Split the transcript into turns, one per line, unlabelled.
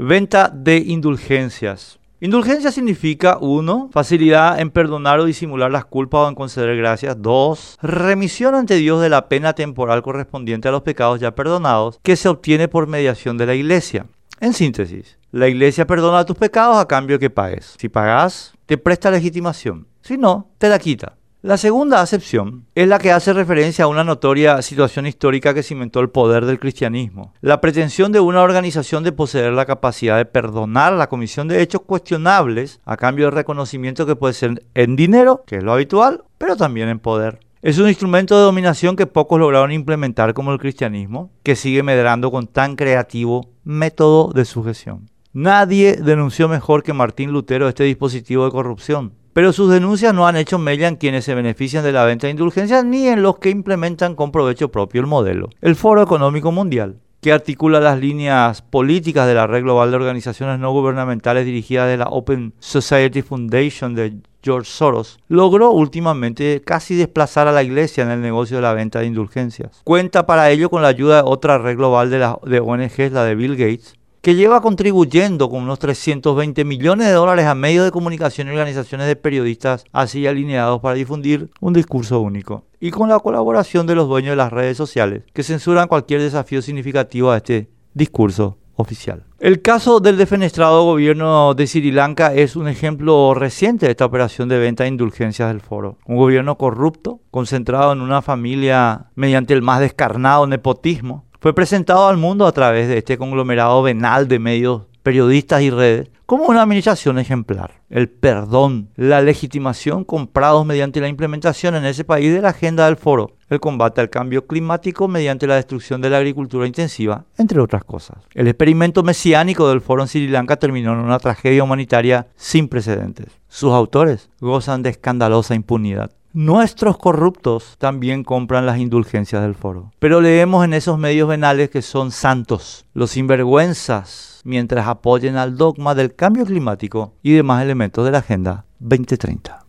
Venta de indulgencias. Indulgencia significa 1. Facilidad en perdonar o disimular las culpas o en conceder gracias. 2. Remisión ante Dios de la pena temporal correspondiente a los pecados ya perdonados que se obtiene por mediación de la iglesia. En síntesis, la iglesia perdona tus pecados a cambio que pagues. Si pagas, te presta legitimación. Si no, te la quita. La segunda acepción es la que hace referencia a una notoria situación histórica que cimentó el poder del cristianismo. La pretensión de una organización de poseer la capacidad de perdonar la comisión de hechos cuestionables a cambio de reconocimiento que puede ser en dinero, que es lo habitual, pero también en poder. Es un instrumento de dominación que pocos lograron implementar como el cristianismo, que sigue medrando con tan creativo método de sujeción. Nadie denunció mejor que Martín Lutero este dispositivo de corrupción. Pero sus denuncias no han hecho mella en quienes se benefician de la venta de indulgencias ni en los que implementan con provecho propio el modelo. El Foro Económico Mundial, que articula las líneas políticas de la red global de organizaciones no gubernamentales dirigidas de la Open Society Foundation de George Soros, logró últimamente casi desplazar a la iglesia en el negocio de la venta de indulgencias. Cuenta para ello con la ayuda de otra red global de, ONGs, la de Bill Gates, que lleva contribuyendo con unos 320 millones de dólares a medios de comunicación y organizaciones de periodistas así alineados para difundir un discurso único. Y con la colaboración de los dueños de las redes sociales, que censuran cualquier desafío significativo a este discurso oficial. El caso del defenestrado gobierno de Sri Lanka es un ejemplo reciente de esta operación de venta de indulgencias del foro. Un gobierno corrupto, concentrado en una familia mediante el más descarnado nepotismo, fue presentado al mundo a través de este conglomerado venal de medios, periodistas y redes como una administración ejemplar. El perdón, la legitimación comprados mediante la implementación en ese país de la agenda del foro, el combate al cambio climático mediante la destrucción de la agricultura intensiva, entre otras cosas. El experimento mesiánico del foro en Sri Lanka terminó en una tragedia humanitaria sin precedentes. Sus autores gozan de escandalosa impunidad. Nuestros corruptos también compran las indulgencias del foro. Pero leemos en esos medios venales que son santos, los sinvergüenzas, mientras apoyen al dogma del cambio climático y demás elementos de la Agenda 2030.